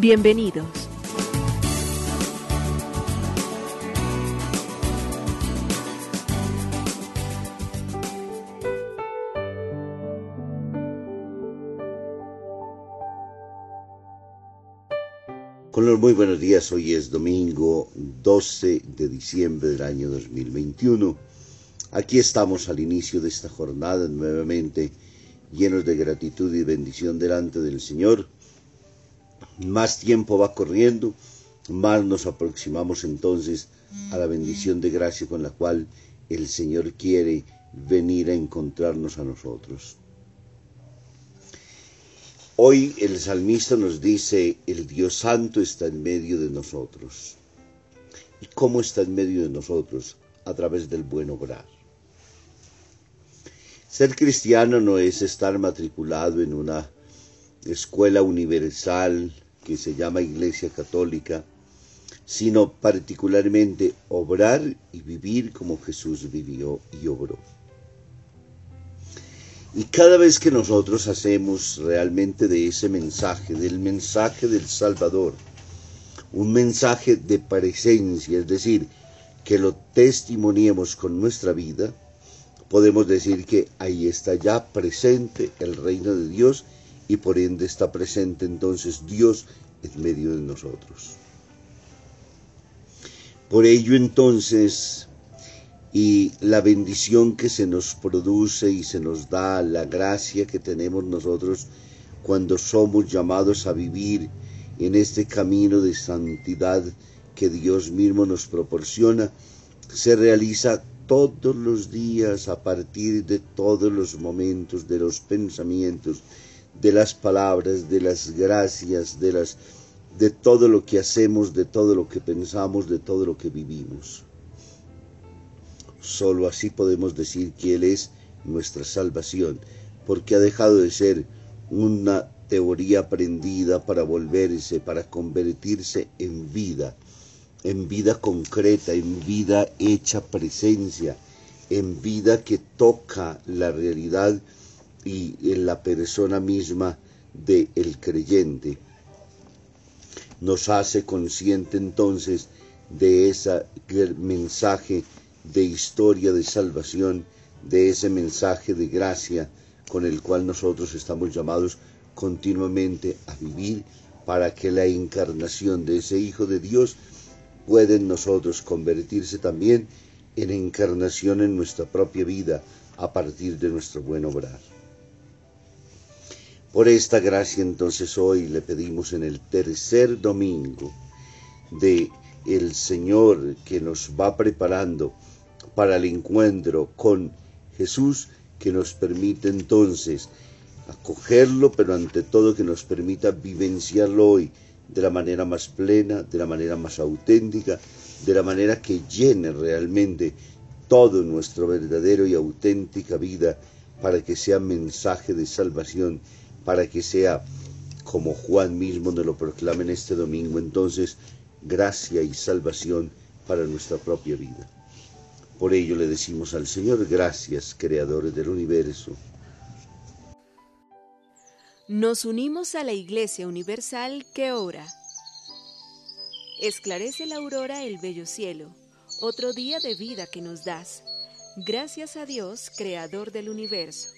Bienvenidos. Con muy buenos días, hoy es domingo 12 de diciembre del año 2021. Aquí estamos al inicio de esta jornada nuevamente llenos de gratitud y bendición delante del Señor. Más tiempo va corriendo, más nos aproximamos entonces a la bendición de gracia con la cual el Señor quiere venir a encontrarnos a nosotros. Hoy el salmista nos dice, el Dios Santo está en medio de nosotros. ¿Y cómo está en medio de nosotros? A través del buen obrar. Ser cristiano no es estar matriculado en una escuela universal que se llama Iglesia Católica, sino particularmente obrar y vivir como Jesús vivió y obró. Y cada vez que nosotros hacemos realmente de ese mensaje, del mensaje del Salvador, un mensaje de presencia, es decir, que lo testimoniemos con nuestra vida, podemos decir que ahí está ya presente el reino de Dios y por ende está presente entonces Dios en medio de nosotros. Por ello entonces y la bendición que se nos produce y se nos da, la gracia que tenemos nosotros cuando somos llamados a vivir en este camino de santidad que Dios mismo nos proporciona, se realiza todos los días a partir de todos los momentos, de los pensamientos, de las palabras, de las gracias, de las de todo lo que hacemos, de todo lo que pensamos, de todo lo que vivimos. Solo así podemos decir que Él es nuestra salvación, porque ha dejado de ser una teoría aprendida para volverse, para convertirse en vida, en vida concreta, en vida hecha presencia, en vida que toca la realidad y en la persona misma del el creyente. Nos hace consciente entonces de ese mensaje de historia de salvación, de ese mensaje de gracia con el cual nosotros estamos llamados continuamente a vivir para que la encarnación de ese Hijo de Dios pueda en nosotros convertirse también en encarnación en nuestra propia vida a partir de nuestro buen obrar. Por esta gracia entonces hoy le pedimos en el tercer domingo de el Señor que nos va preparando para el encuentro con Jesús que nos permite entonces acogerlo, pero ante todo que nos permita vivenciarlo hoy de la manera más plena, de la manera más auténtica, de la manera que llene realmente todo nuestro verdadero y auténtica vida para que sea mensaje de salvación, para que sea como Juan mismo nos lo proclama en este domingo, entonces gracia y salvación para nuestra propia vida. Por ello le decimos al Señor gracias, creadores del universo. Nos unimos a la Iglesia Universal que ora. Esclarece la aurora el bello cielo, otro día de vida que nos das. Gracias a Dios, creador del universo.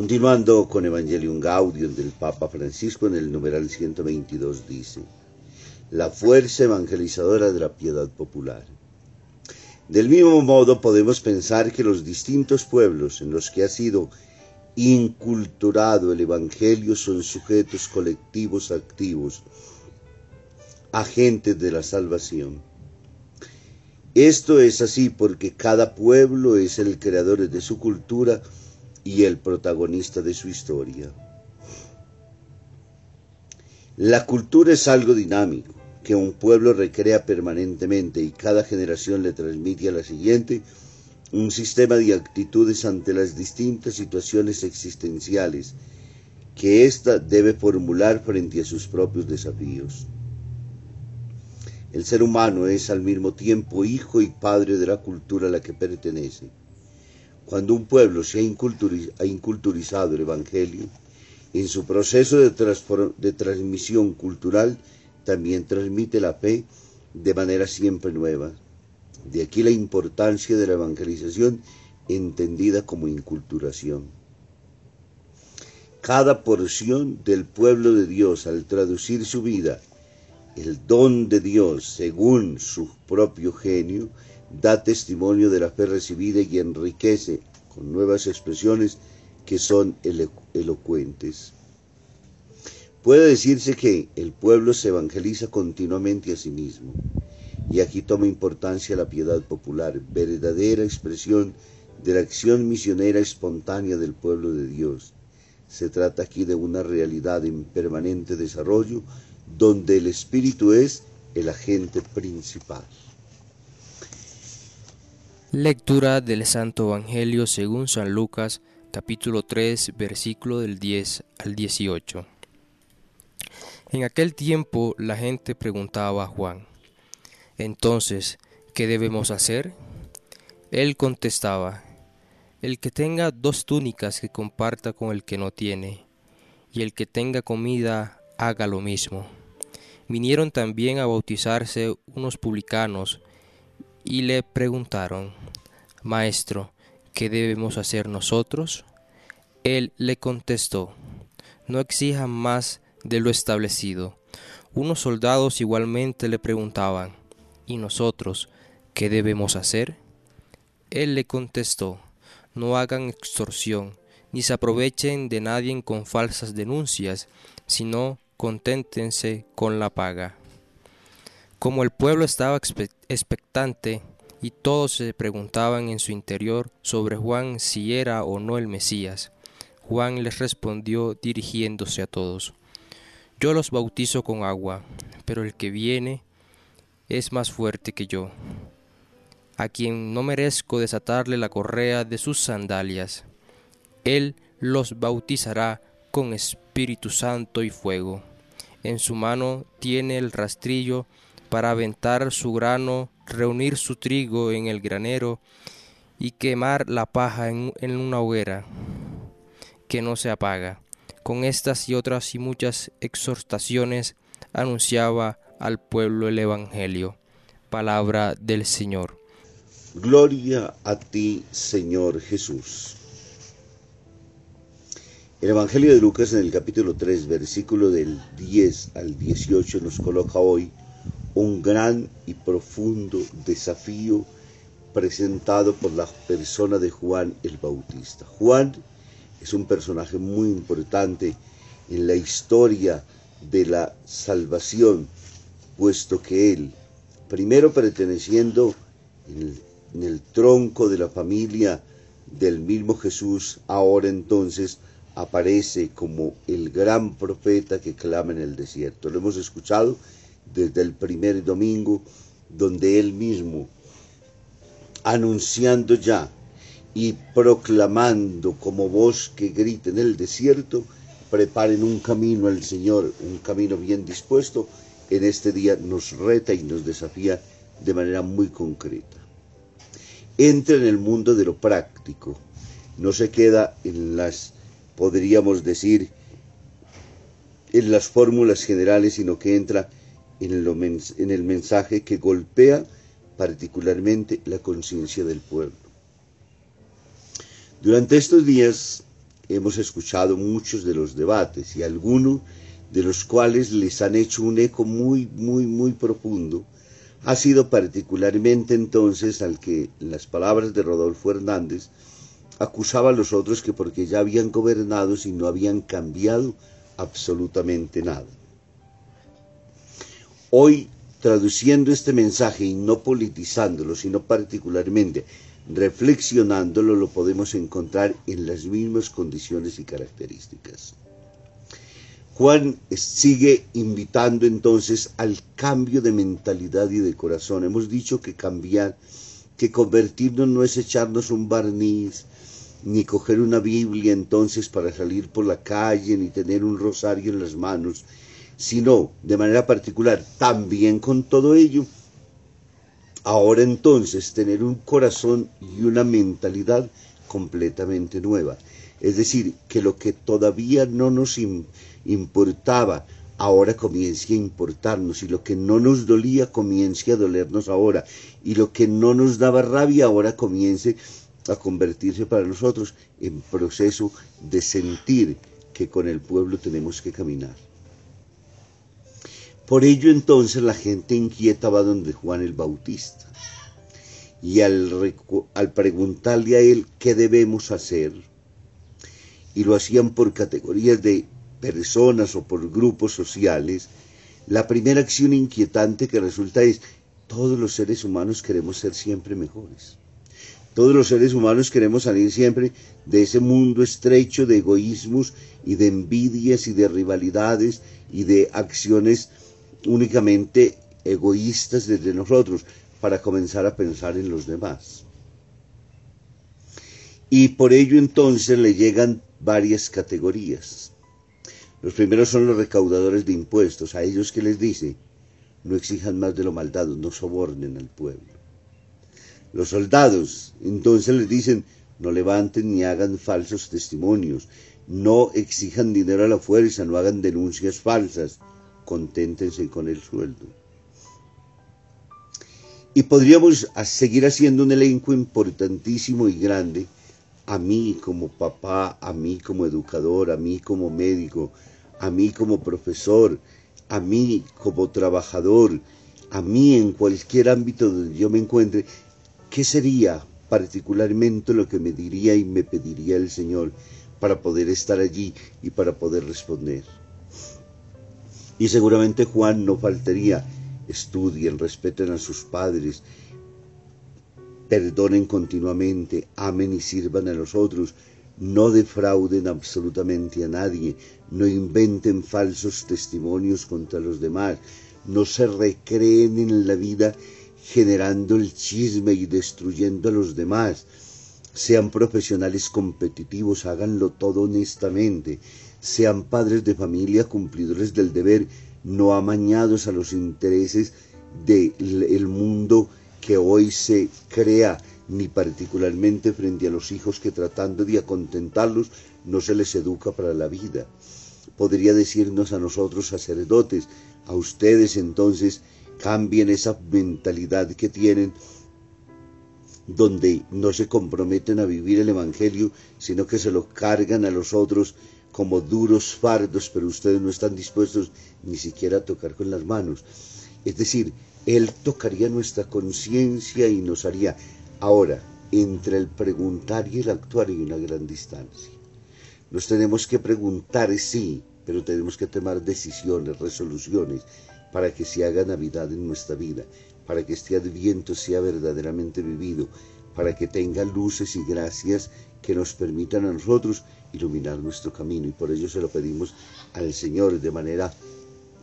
Continuando con Evangelium Gaudium del Papa Francisco en el numeral 122 dice, la fuerza evangelizadora de la piedad popular. Del mismo modo podemos pensar que los distintos pueblos en los que ha sido inculturado el Evangelio son sujetos colectivos activos, agentes de la salvación. Esto es así porque cada pueblo es el creador de su cultura y el protagonista de su historia. La cultura es algo dinámico, que un pueblo recrea permanentemente y cada generación le transmite a la siguiente un sistema de actitudes ante las distintas situaciones existenciales que ésta debe formular frente a sus propios desafíos. El ser humano es al mismo tiempo hijo y padre de la cultura a la que pertenece cuando un pueblo se ha inculturizado el Evangelio, en su proceso de, de transmisión cultural también transmite la fe de manera siempre nueva. De aquí la importancia de la evangelización entendida como inculturación. Cada porción del pueblo de Dios al traducir su vida, el don de Dios según su propio genio, da testimonio de la fe recibida y enriquece con nuevas expresiones que son elocuentes. Puede decirse que el pueblo se evangeliza continuamente a sí mismo, y aquí toma importancia la piedad popular, verdadera expresión de la acción misionera espontánea del pueblo de Dios. Se trata aquí de una realidad en permanente desarrollo, donde el Espíritu es el agente principal. Lectura del Santo Evangelio según San Lucas, capítulo 3, versículo del 10 al 18. En aquel tiempo la gente preguntaba a Juan, entonces, ¿qué debemos hacer? Él contestaba, el que tenga dos túnicas que comparta con el que no tiene, y el que tenga comida haga lo mismo. Vinieron también a bautizarse unos publicanos, y le preguntaron, Maestro, ¿qué debemos hacer nosotros? Él le contestó, No exijan más de lo establecido. Unos soldados igualmente le preguntaban, ¿y nosotros qué debemos hacer? Él le contestó, No hagan extorsión, ni se aprovechen de nadie con falsas denuncias, sino conténtense con la paga. Como el pueblo estaba expectante y todos se preguntaban en su interior sobre Juan si era o no el Mesías, Juan les respondió dirigiéndose a todos, Yo los bautizo con agua, pero el que viene es más fuerte que yo, a quien no merezco desatarle la correa de sus sandalias. Él los bautizará con Espíritu Santo y fuego. En su mano tiene el rastrillo para aventar su grano, reunir su trigo en el granero y quemar la paja en, una hoguera que no se apaga. Con estas y otras y muchas exhortaciones anunciaba al pueblo el Evangelio. Palabra del Señor. Gloria a ti, Señor Jesús. El Evangelio de Lucas en el capítulo 3, versículo del 10 al 18 nos coloca hoy un gran y profundo desafío presentado por la persona de Juan el Bautista. Juan es un personaje muy importante en la historia de la salvación, puesto que él, primero perteneciendo en el, tronco de la familia del mismo Jesús, ahora entonces aparece como el gran profeta que clama en el desierto. Lo hemos escuchado desde el primer domingo, donde él mismo, anunciando ya y proclamando como voz que grita en el desierto, preparen un camino al Señor, un camino bien dispuesto, en este día nos reta y nos desafía de manera muy concreta. Entra en el mundo de lo práctico, no se queda en las, podríamos decir, en las fórmulas generales, sino que entra en el, en mensaje que golpea particularmente la conciencia del pueblo. Durante estos días hemos escuchado muchos de los debates y algunos de los cuales les han hecho un eco muy, muy, muy profundo, ha sido particularmente entonces al que las palabras de Rodolfo Hernández acusaba a los otros que porque ya habían gobernado y no habían cambiado absolutamente nada. Hoy, traduciendo este mensaje y no politizándolo, sino particularmente reflexionándolo lo podemos encontrar en las mismas condiciones y características. Juan sigue invitando entonces al cambio de mentalidad y de corazón. Hemos dicho que cambiar, que convertirnos no es echarnos un barniz, ni coger una Biblia entonces para salir por la calle, ni tener un rosario en las manos, sino de manera particular también con todo ello Ahora entonces tener un corazón y una mentalidad completamente nueva. Es decir, que lo que todavía no nos importaba, ahora comience a importarnos y lo que no nos dolía comience a dolernos ahora y lo que no nos daba rabia ahora comience a convertirse para nosotros en proceso de sentir que con el pueblo tenemos que caminar. Por ello entonces la gente inquieta va donde Juan el Bautista. Y al, al preguntarle a él qué debemos hacer, y lo hacían por categorías de personas o por grupos sociales, la primera acción inquietante que resulta es, todos los seres humanos queremos ser siempre mejores. Todos los seres humanos queremos salir siempre de ese mundo estrecho de egoísmos y de envidias y de rivalidades y de acciones únicamente egoístas desde nosotros para comenzar a pensar en los demás. Y por ello entonces le llegan varias categorías. Los primeros son los recaudadores de impuestos, a ellos que les dice, no exijan más de lo maldado, no sobornen al pueblo. Los soldados entonces les dicen, no levanten ni hagan falsos testimonios, no exijan dinero a la fuerza, no hagan denuncias falsas, conténtense con el sueldo. Y podríamos seguir haciendo un elenco importantísimo y grande, a mí como papá, a mí como educador, a mí como médico, a mí como profesor, a mí como trabajador, a mí en cualquier ámbito donde yo me encuentre, ¿qué sería particularmente lo que me diría y me pediría el Señor para poder estar allí y para poder responder? Y seguramente Juan no faltaría, estudien, respeten a sus padres, perdonen continuamente, amen y sirvan a los otros, no defrauden absolutamente a nadie, no inventen falsos testimonios contra los demás, no se recreen en la vida generando el chisme y destruyendo a los demás. Sean profesionales competitivos, háganlo todo honestamente, sean padres de familia cumplidores del deber, no amañados a los intereses del mundo que hoy se crea, ni particularmente frente a los hijos que tratando de acontentarlos no se les educa para la vida. Podría decirnos a nosotros sacerdotes, a ustedes entonces cambien esa mentalidad que tienen donde no se comprometen a vivir el Evangelio, sino que se lo cargan a los otros como duros fardos, pero ustedes no están dispuestos ni siquiera a tocar con las manos. Es decir, Él tocaría nuestra conciencia y nos haría. Ahora, entre el preguntar y el actuar hay una gran distancia. Nos tenemos que preguntar, sí, pero tenemos que tomar decisiones, resoluciones, para que se haga Navidad en nuestra vida, para que este adviento sea verdaderamente vivido, para que tenga luces y gracias que nos permitan a nosotros iluminar nuestro camino y por ello se lo pedimos al Señor de manera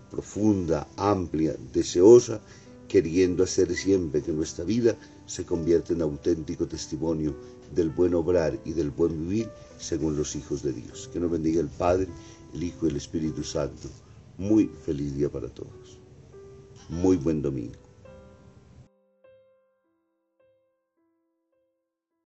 profunda, amplia, deseosa, queriendo hacer siempre que nuestra vida se convierta en auténtico testimonio del buen obrar y del buen vivir según los hijos de Dios. Que nos bendiga el Padre, el Hijo y el Espíritu Santo. Muy feliz día para todos. Muy buen domingo.